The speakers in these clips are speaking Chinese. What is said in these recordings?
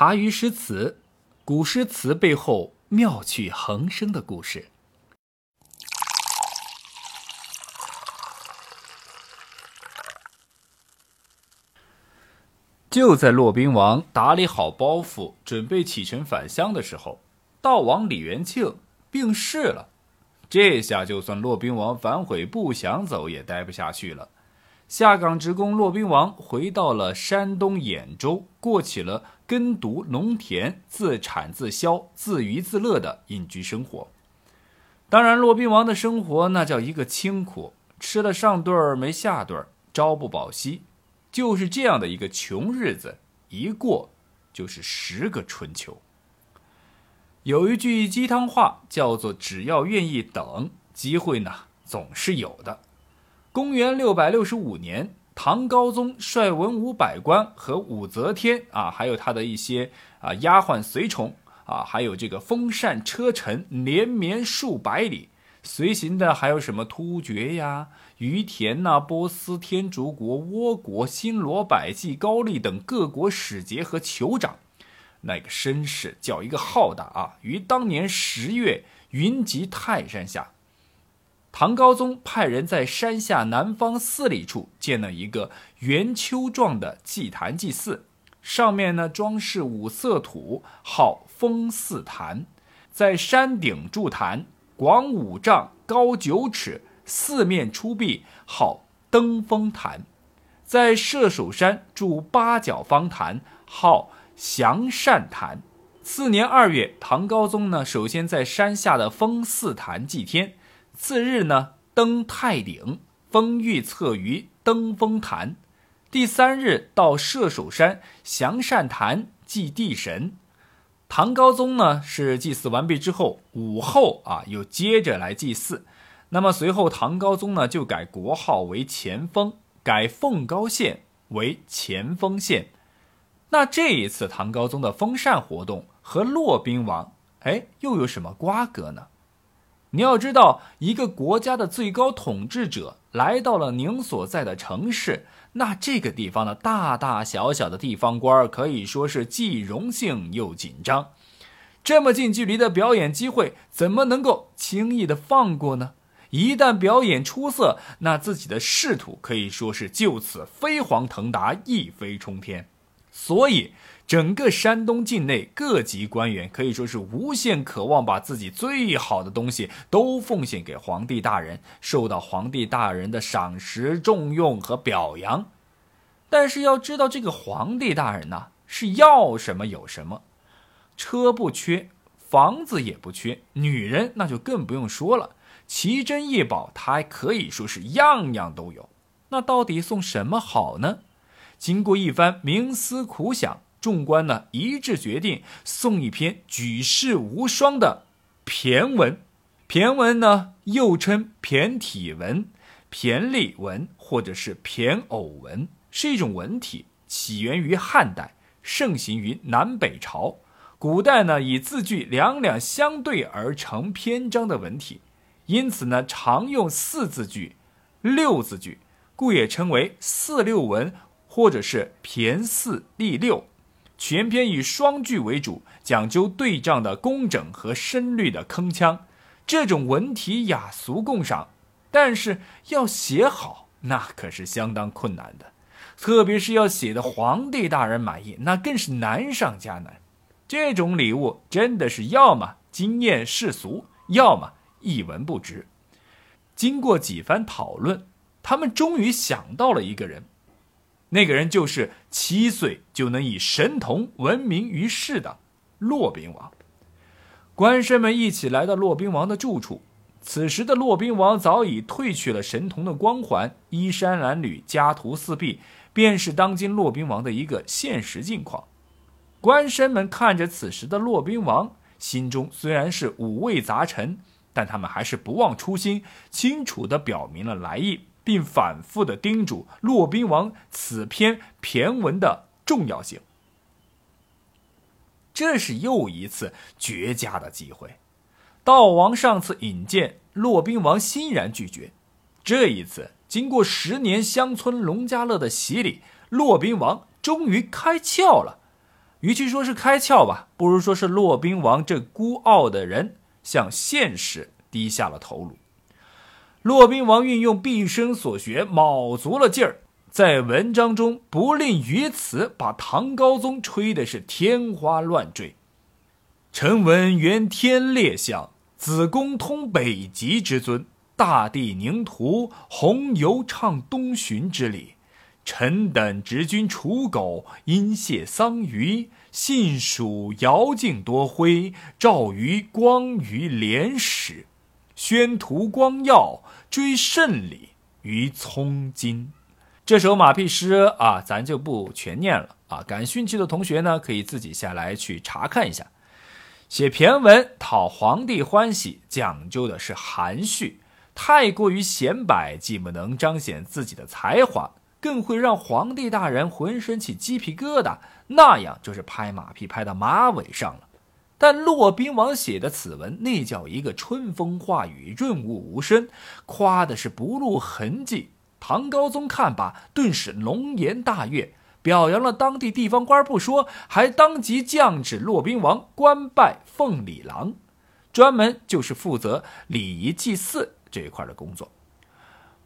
茶余诗词，古诗词背后妙趣横生的故事。就在骆宾王打理好包袱，准备启程返乡的时候，道王李元庆病逝了。这下就算骆宾王反悔不想走，也待不下去了。下岗职工骆宾王回到了山东兖州，过起了耕读农田、自产自销、自娱自乐的隐居生活。当然，骆宾王的生活那叫一个清苦，吃了上顿儿没下顿儿，朝不保夕。就是这样的一个穷日子，一过就是十个春秋。有一句鸡汤话叫做“只要愿意等，机会呢总是有的”。公元六百六十五年，唐高宗率文武百官和武则天啊，还有他的一些啊丫鬟随从啊，还有这个风扇车臣，连绵数百里。随行的还有什么突厥呀、于田呐、波斯、天竺国、倭国、新罗、百济、高丽等各国使节和酋长，那个声势叫一个浩大啊！于当年十月，云集泰山下。唐高宗派人在山下南方四里处建了一个圆丘状的祭坛祭祀，上面呢装饰五色土，号风祀坛，在山顶筑坛。广五丈，高九尺，四面出壁，号登峰坛；在射手山筑八角方坛，号祥善坛。次年二月，唐高宗呢，首先在山下的风祀坛祭天，次日呢，登太顶，封御策于登峰坛，第三日到射手山祥善坛祭地神。唐高宗呢是祭祀完毕之后，午后啊又接着来祭祀。那么随后唐高宗呢就改国号为乾封，改凤高县为乾封县。那这一次唐高宗的封禅活动和骆宾王哎又有什么瓜葛呢？你要知道，一个国家的最高统治者来到了您所在的城市。那这个地方的大大小小的地方官可以说是既荣幸又紧张。这么近距离的表演机会，怎么能够轻易的放过呢？一旦表演出色，那自己的仕途可以说是就此飞黄腾达、一飞冲天。所以。整个山东境内各级官员可以说是无限渴望把自己最好的东西都奉献给皇帝大人，受到皇帝大人的赏识、重用和表扬。但是要知道，这个皇帝大人呢，是要什么有什么，车不缺，房子也不缺，女人那就更不用说了，奇珍异宝他还可以说是样样都有。那到底送什么好呢？经过一番冥思苦想。众官呢一致决定送一篇举世无双的骈文，骈文呢又称骈体文、骈俪文或者是骈偶文，是一种文体，起源于汉代，盛行于南北朝。古代呢以字句两两相对而成篇章的文体，因此呢常用四字句、六字句，故也称为四六文或者是骈四俪六。全篇以双句为主，讲究对仗的工整和声律的铿锵。这种文体雅俗共赏，但是要写好，那可是相当困难的。特别是要写的皇帝大人满意，那更是难上加难。这种礼物真的是要么惊艳世俗，要么一文不值。经过几番讨论，他们终于想到了一个人。那个人就是七岁就能以神童闻名于世的骆宾王。官绅们一起来到骆宾王的住处，此时的骆宾王早已褪去了神童的光环，衣衫褴褛，家徒四壁，便是当今骆宾王的一个现实境况。官绅们看着此时的骆宾王，心中虽然是五味杂陈，但他们还是不忘初心，清楚地表明了来意。并反复的叮嘱骆宾王此篇骈文的重要性。这是又一次绝佳的机会。道王上次引荐，骆宾王欣然拒绝。这一次，经过十年乡村农家乐的洗礼，骆宾王终于开窍了。与其说是开窍吧，不如说是骆宾王这孤傲的人向现实低下了头颅。骆宾王运用毕生所学，卯足了劲儿，在文章中不吝于此，把唐高宗吹的是天花乱坠。臣闻元天烈相，子宫通北极之尊，大地凝图，红游畅东巡之礼。臣等执君刍狗，因谢桑榆，信属尧敬多徽，诏于光于廉史，宣图光耀，追圣礼于葱金。这首马屁诗啊，咱就不全念了啊。感兴趣的同学呢，可以自己下来去查看一下。写骈文讨皇帝欢喜，讲究的是含蓄，太过于显摆，既不能彰显自己的才华。更会让皇帝大人浑身起鸡皮疙瘩，那样就是拍马屁拍到马尾上了。但骆宾王写的此文，那叫一个春风化雨，润物无声，夸的是不露痕迹。唐高宗看罢，顿时龙颜大悦，表扬了当地地方官不说，还当即降旨骆宾王官拜奉礼郎，专门就是负责礼仪祭祀这一块的工作。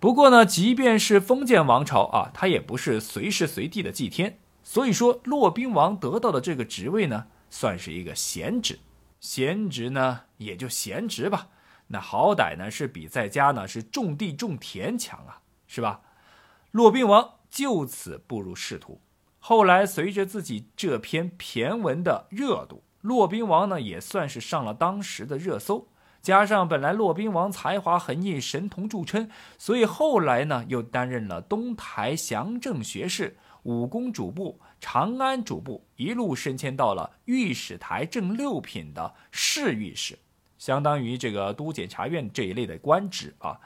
不过呢，即便是封建王朝啊，他也不是随时随地的祭天。所以说，骆宾王得到的这个职位呢，算是一个闲职。闲职呢，也就闲职吧。那好歹呢，是比在家呢是种地种田强啊，是吧？骆宾王就此步入仕途。后来随着自己这篇骈文的热度，骆宾王呢也算是上了当时的热搜。加上本来骆宾王才华横溢、神童著称，所以后来呢又担任了东台祥政学士、武功主簿、长安主簿，一路升迁到了御史台正六品的侍御史，相当于这个都检察院这一类的官职啊。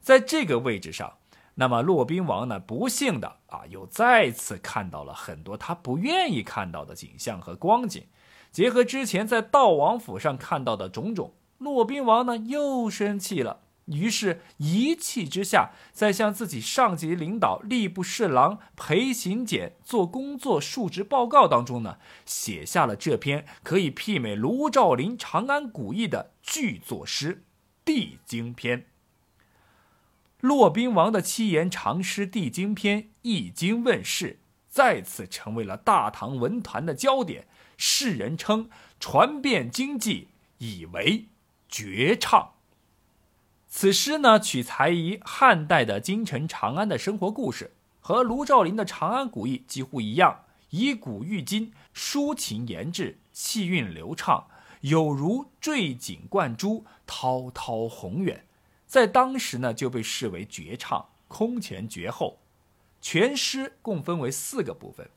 在这个位置上，那么骆宾王呢，不幸的啊，又再次看到了很多他不愿意看到的景象和光景，结合之前在悼王府上看到的种种。骆宾王呢又生气了，于是一气之下，在向自己上级领导吏部侍郎裴行俭做工作述职报告当中呢，写下了这篇可以媲美卢照邻《长安古意》的巨作诗《地经篇》。骆宾王的七言长诗《地经篇》一经问世，再次成为了大唐文坛的焦点，世人称传遍经济，以为。绝唱。此诗呢，取材于汉代的京城长安的生活故事，和卢照邻的《长安古意》几乎一样，以古喻今，抒情言志，气韵流畅，有如坠锦贯珠，滔滔宏远。在当时呢，就被视为绝唱，空前绝后。全诗共分为四个部分，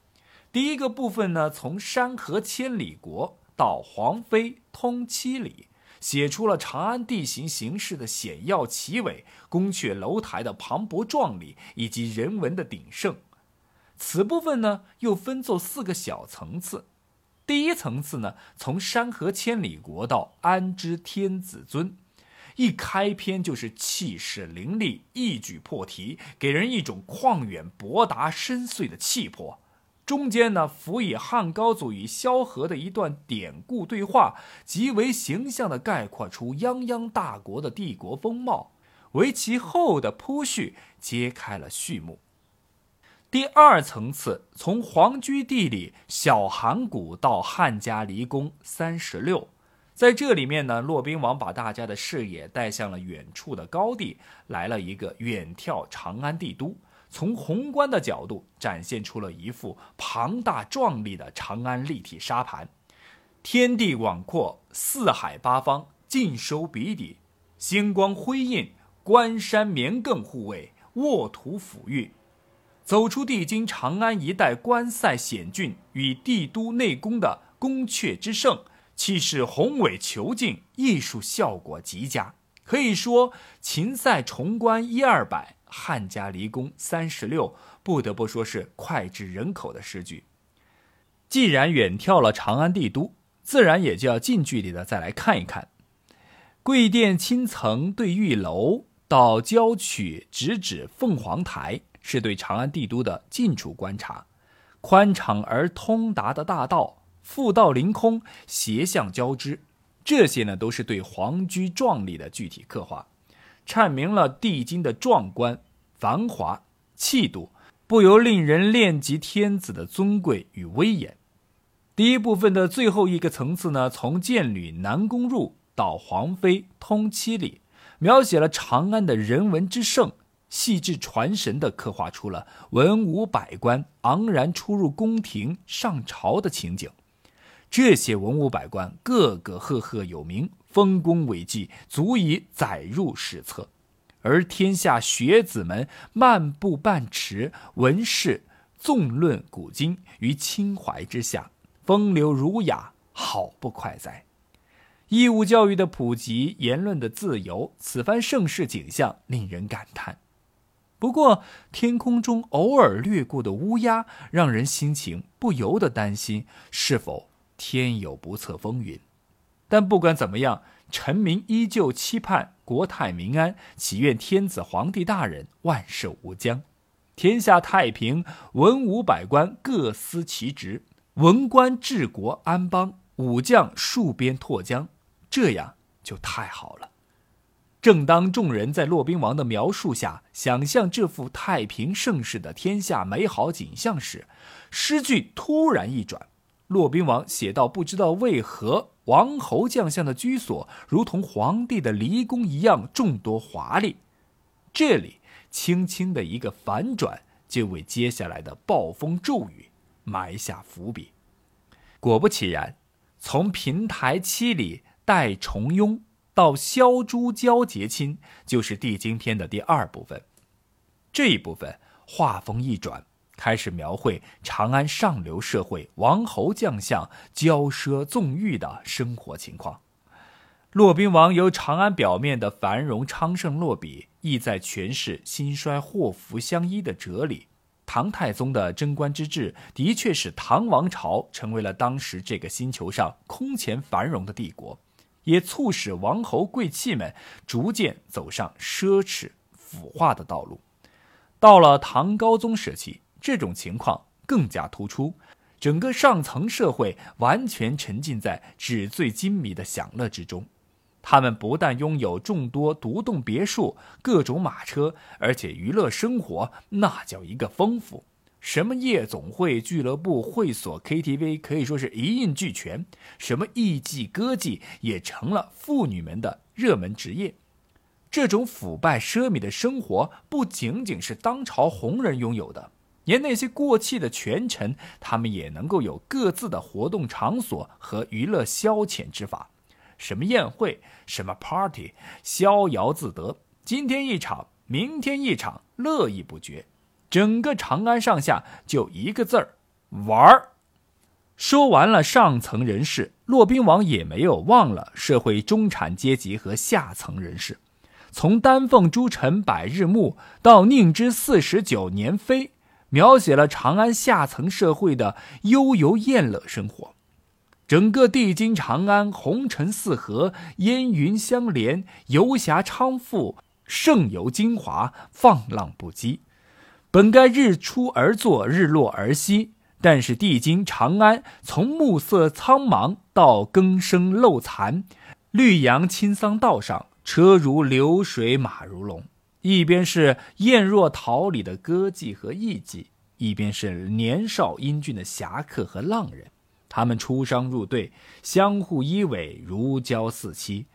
第一个部分呢，从山河千里国到黄飞通七里。写出了长安地形形势的险要奇伟，宫阙楼台的磅礴壮丽，以及人文的鼎盛。此部分呢，又分作四个小层次。第一层次呢，从山河千里国到安知天子尊，一开篇就是气势凌厉，一举破题，给人一种旷远博达、深邃的气魄。中间呢，辅以汉高祖与萧何的一段典故对话，极为形象地概括出泱泱大国的帝国风貌，为其后的铺叙揭开了序幕。第二层次，从皇居地里小函谷到汉家离宫三十六，在这里面呢，骆宾王把大家的视野带向了远处的高地，来了一个远眺长安帝都。从宏观的角度展现出了一幅庞大壮丽的长安立体沙盘，天地广阔，四海八方尽收笔底，星光辉映，关山绵亘护卫，沃土抚育。走出帝京长安一带关塞险峻与帝都内宫的宫阙之盛，气势宏伟遒劲，艺术效果极佳，可以说秦塞重关一二百。汉家离宫三十六，不得不说是脍炙人口的诗句。既然远眺了长安帝都，自然也就要近距离的再来看一看。贵殿青层对玉楼，到郊曲直指凤凰台，是对长安帝都的近处观察。宽敞而通达的大道，复道凌空，斜向交织，这些呢都是对皇居壮丽的具体刻画，阐明了帝京的壮观、繁华、气度，不由令人恋及天子的尊贵与威严。第一部分的最后一个层次呢，从建旅南宫入到皇妃通七里，描写了长安的人文之盛。细致传神地刻画出了文武百官昂然出入宫廷上朝的情景。这些文武百官个个赫赫有名，丰功伟绩足以载入史册。而天下学子们漫步半池，文士纵论古今于清怀之下，风流儒雅，好不快哉！义务教育的普及，言论的自由，此番盛世景象令人感叹。不过，天空中偶尔掠过的乌鸦，让人心情不由得担心，是否天有不测风云。但不管怎么样，臣民依旧期盼国泰民安，祈愿天子皇帝大人万寿无疆，天下太平，文武百官各司其职，文官治国安邦，武将戍边拓疆，这样就太好了。正当众人在骆宾王的描述下想象这幅太平盛世的天下美好景象时，诗句突然一转，骆宾王写道：“不知道为何王侯将相的居所如同皇帝的离宫一样众多华丽。”这里轻轻的一个反转，就为接下来的暴风骤雨埋下伏笔。果不其然，从平台七里待重庸。到萧朱交结亲，就是《帝京篇》的第二部分。这一部分画风一转，开始描绘长安上流社会王侯将相骄奢纵欲的生活情况。骆宾王由长安表面的繁荣昌盛落笔，意在诠释兴衰祸福相依的哲理。唐太宗的贞观之治，的确使唐王朝成为了当时这个星球上空前繁荣的帝国。也促使王侯贵戚们逐渐走上奢侈腐化的道路。到了唐高宗时期，这种情况更加突出，整个上层社会完全沉浸在纸醉金迷的享乐之中。他们不但拥有众多独栋别墅、各种马车，而且娱乐生活那叫一个丰富。什么夜总会、俱乐部、会所、KTV，可以说是一应俱全。什么艺妓、歌妓，也成了妇女们的热门职业。这种腐败奢靡的生活，不仅仅是当朝红人拥有的，连那些过气的权臣，他们也能够有各自的活动场所和娱乐消遣之法。什么宴会，什么 party，逍遥自得，今天一场，明天一场，乐意不绝。整个长安上下就一个字儿，玩儿。说完了上层人士，骆宾王也没有忘了社会中产阶级和下层人士。从丹凤诸臣百日暮到宁之四十九年飞，描写了长安下层社会的悠游宴乐生活。整个帝京长安，红尘四合，烟云相连，游侠昌富，盛游精华，放浪不羁。本该日出而作，日落而息，但是帝京长安从暮色苍茫到更生漏残，绿杨青桑道上，车如流水马如龙，一边是艳若桃李的歌妓和艺妓，一边是年少英俊的侠客和浪人，他们出商入对，相互依偎，如胶似漆，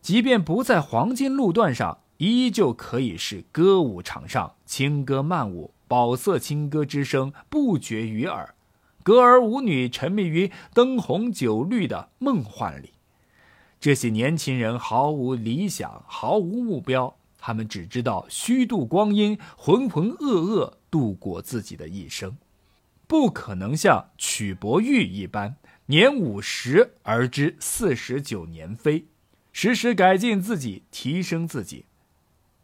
即便不在黄金路段上。依旧可以是歌舞场上，轻歌曼舞，宝色清歌之声不绝于耳，歌儿舞女沉迷于灯红酒绿的梦幻里。这些年轻人毫无理想，毫无目标，他们只知道虚度光阴，浑浑噩噩度过自己的一生，不可能像曲伯玉一般，年五十而知四十九年飞，时时改进自己，提升自己。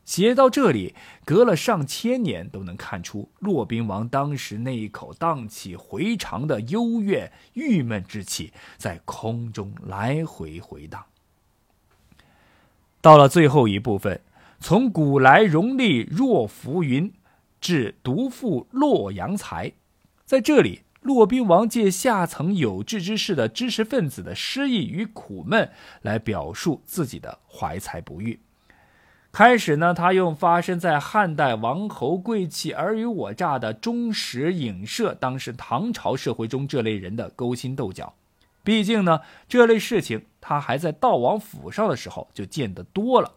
写到这里，隔了上千年，都能看出骆宾王当时那一口荡气回肠的幽怨、郁闷之气在空中来回回荡。到了最后一部分，从古来荣利若浮云，至独赴洛阳才，在这里，骆宾王借下层有志之士的知识分子的失意与苦闷，来表述自己的怀才不遇。开始呢，他用发生在汉代王侯贵戚尔虞我诈的忠实影射当时唐朝社会中这类人的勾心斗角。毕竟呢，这类事情他还在道王府上的时候就见得多了。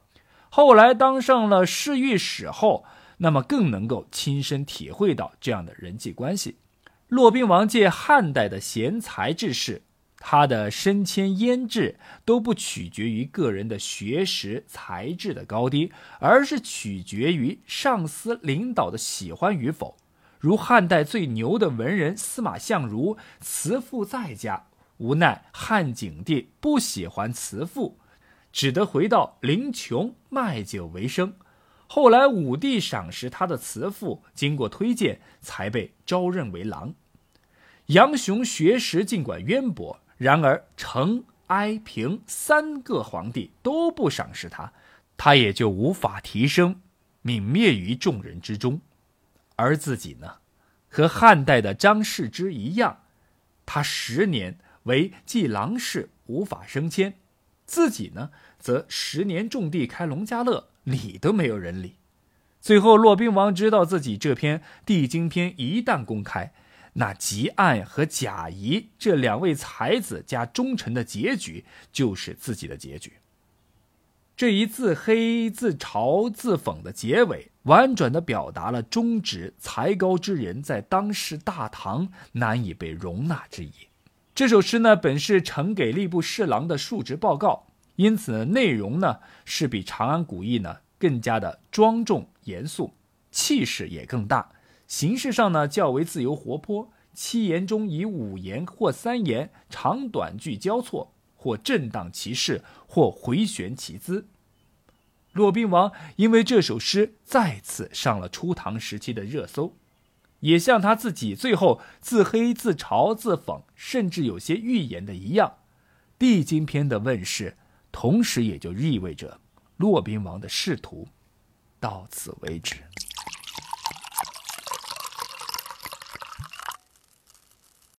后来当上了侍御史后，那么更能够亲身体会到这样的人际关系。骆宾王借汉代的贤才志士，他的升迁腌制都不取决于个人的学识才智的高低，而是取决于上司领导的喜欢与否。如汉代最牛的文人司马相如，慈父在家，无奈汉景帝不喜欢慈父，只得回到临邛卖酒为生。后来武帝赏识他的慈父，经过推荐，才被招任为郎。杨雄学识尽管渊博，然而成、哀、平三个皇帝都不赏识他，他也就无法提升，泯灭于众人之中。而自己呢，和汉代的张世之一样，他十年为继郎氏，无法升迁；自己呢，则十年种地开农家乐。理都没有人理，最后骆宾王知道自己这篇《地经篇》一旦公开，那吉案和贾谊这两位才子加忠臣的结局就是自己的结局。这一自黑自嘲自讽的结尾，婉转地表达了忠直才高之人在当时大唐难以被容纳之意。这首诗呢，本是呈给吏部侍郎的述职报告。因此，内容呢是比《长安古意》呢更加的庄重严肃，气势也更大。形式上呢较为自由活泼，七言中以五言或三言长短句交错，或震荡其势，或回旋其姿。骆宾王因为这首诗再次上了初唐时期的热搜，也像他自己最后自黑、自嘲、自讽，甚至有些预言的一样，《地经篇》的问世。同时，也就意味着骆宾王的仕途到此为止。